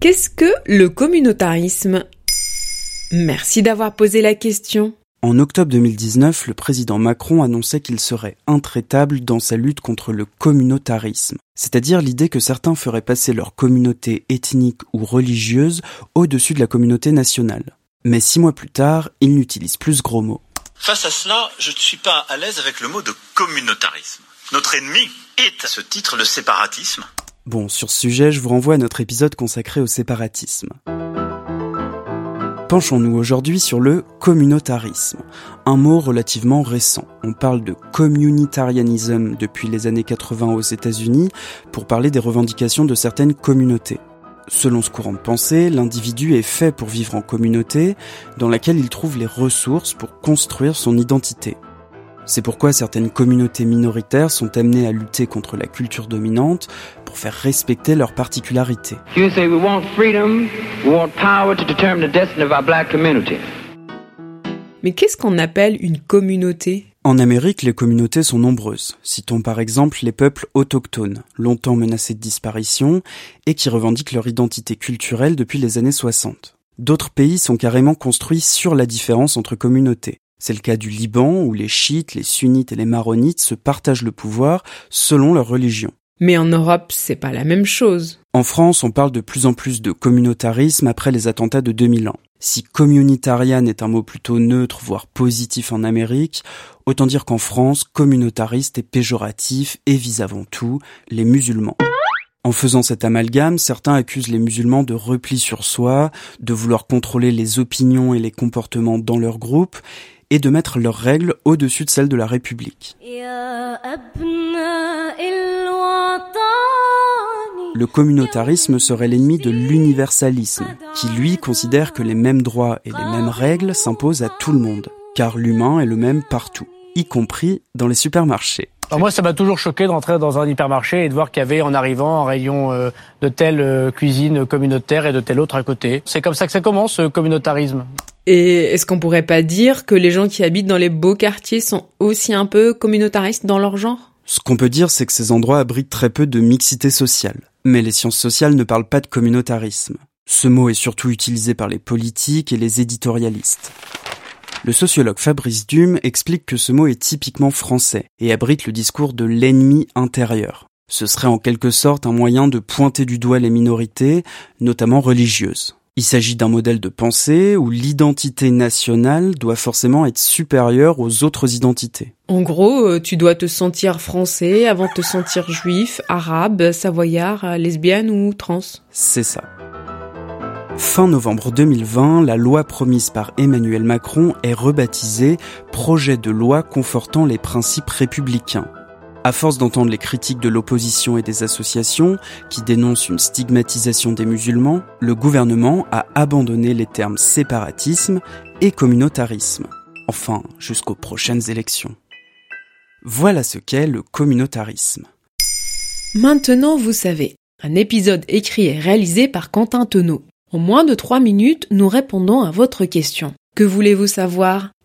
Qu'est-ce que le communautarisme? Merci d'avoir posé la question. En octobre 2019, le président Macron annonçait qu'il serait intraitable dans sa lutte contre le communautarisme, c'est-à-dire l'idée que certains feraient passer leur communauté ethnique ou religieuse au-dessus de la communauté nationale. Mais six mois plus tard, il n'utilise plus ce gros mot. Face à cela, je ne suis pas à l'aise avec le mot de communautarisme. Notre ennemi est à ce titre le séparatisme. Bon, sur ce sujet, je vous renvoie à notre épisode consacré au séparatisme. Penchons-nous aujourd'hui sur le communautarisme, un mot relativement récent. On parle de communitarianisme depuis les années 80 aux États-Unis pour parler des revendications de certaines communautés. Selon ce courant de pensée, l'individu est fait pour vivre en communauté dans laquelle il trouve les ressources pour construire son identité. C'est pourquoi certaines communautés minoritaires sont amenées à lutter contre la culture dominante pour faire respecter leurs particularités. Mais qu'est-ce qu'on appelle une communauté? En Amérique, les communautés sont nombreuses. Citons par exemple les peuples autochtones, longtemps menacés de disparition et qui revendiquent leur identité culturelle depuis les années 60. D'autres pays sont carrément construits sur la différence entre communautés. C'est le cas du Liban où les chiites, les sunnites et les maronites se partagent le pouvoir selon leur religion. Mais en Europe, c'est pas la même chose. En France, on parle de plus en plus de communautarisme après les attentats de 2000 ans. Si communitarian est un mot plutôt neutre, voire positif en Amérique, autant dire qu'en France, communautariste est péjoratif et vise avant tout les musulmans. En faisant cet amalgame, certains accusent les musulmans de repli sur soi, de vouloir contrôler les opinions et les comportements dans leur groupe, et de mettre leurs règles au-dessus de celles de la République. Le communautarisme serait l'ennemi de l'universalisme, qui lui considère que les mêmes droits et les mêmes règles s'imposent à tout le monde, car l'humain est le même partout, y compris dans les supermarchés. moi, ça m'a toujours choqué d'entrer dans un hypermarché et de voir qu'il y avait en arrivant un rayon euh, de telle euh, cuisine communautaire et de telle autre à côté. C'est comme ça que ça commence, ce communautarisme. Et est-ce qu'on pourrait pas dire que les gens qui habitent dans les beaux quartiers sont aussi un peu communautaristes dans leur genre? Ce qu'on peut dire, c'est que ces endroits abritent très peu de mixité sociale. Mais les sciences sociales ne parlent pas de communautarisme. Ce mot est surtout utilisé par les politiques et les éditorialistes. Le sociologue Fabrice Dume explique que ce mot est typiquement français et abrite le discours de l'ennemi intérieur. Ce serait en quelque sorte un moyen de pointer du doigt les minorités, notamment religieuses. Il s'agit d'un modèle de pensée où l'identité nationale doit forcément être supérieure aux autres identités. En gros, euh, tu dois te sentir français avant de te sentir juif, arabe, savoyard, lesbienne ou trans. C'est ça. Fin novembre 2020, la loi promise par Emmanuel Macron est rebaptisée Projet de loi confortant les principes républicains. À force d'entendre les critiques de l'opposition et des associations qui dénoncent une stigmatisation des musulmans, le gouvernement a abandonné les termes séparatisme et communautarisme. Enfin, jusqu'aux prochaines élections. Voilà ce qu'est le communautarisme. Maintenant, vous savez. Un épisode écrit et réalisé par Quentin Tenot. En moins de trois minutes, nous répondons à votre question. Que voulez-vous savoir?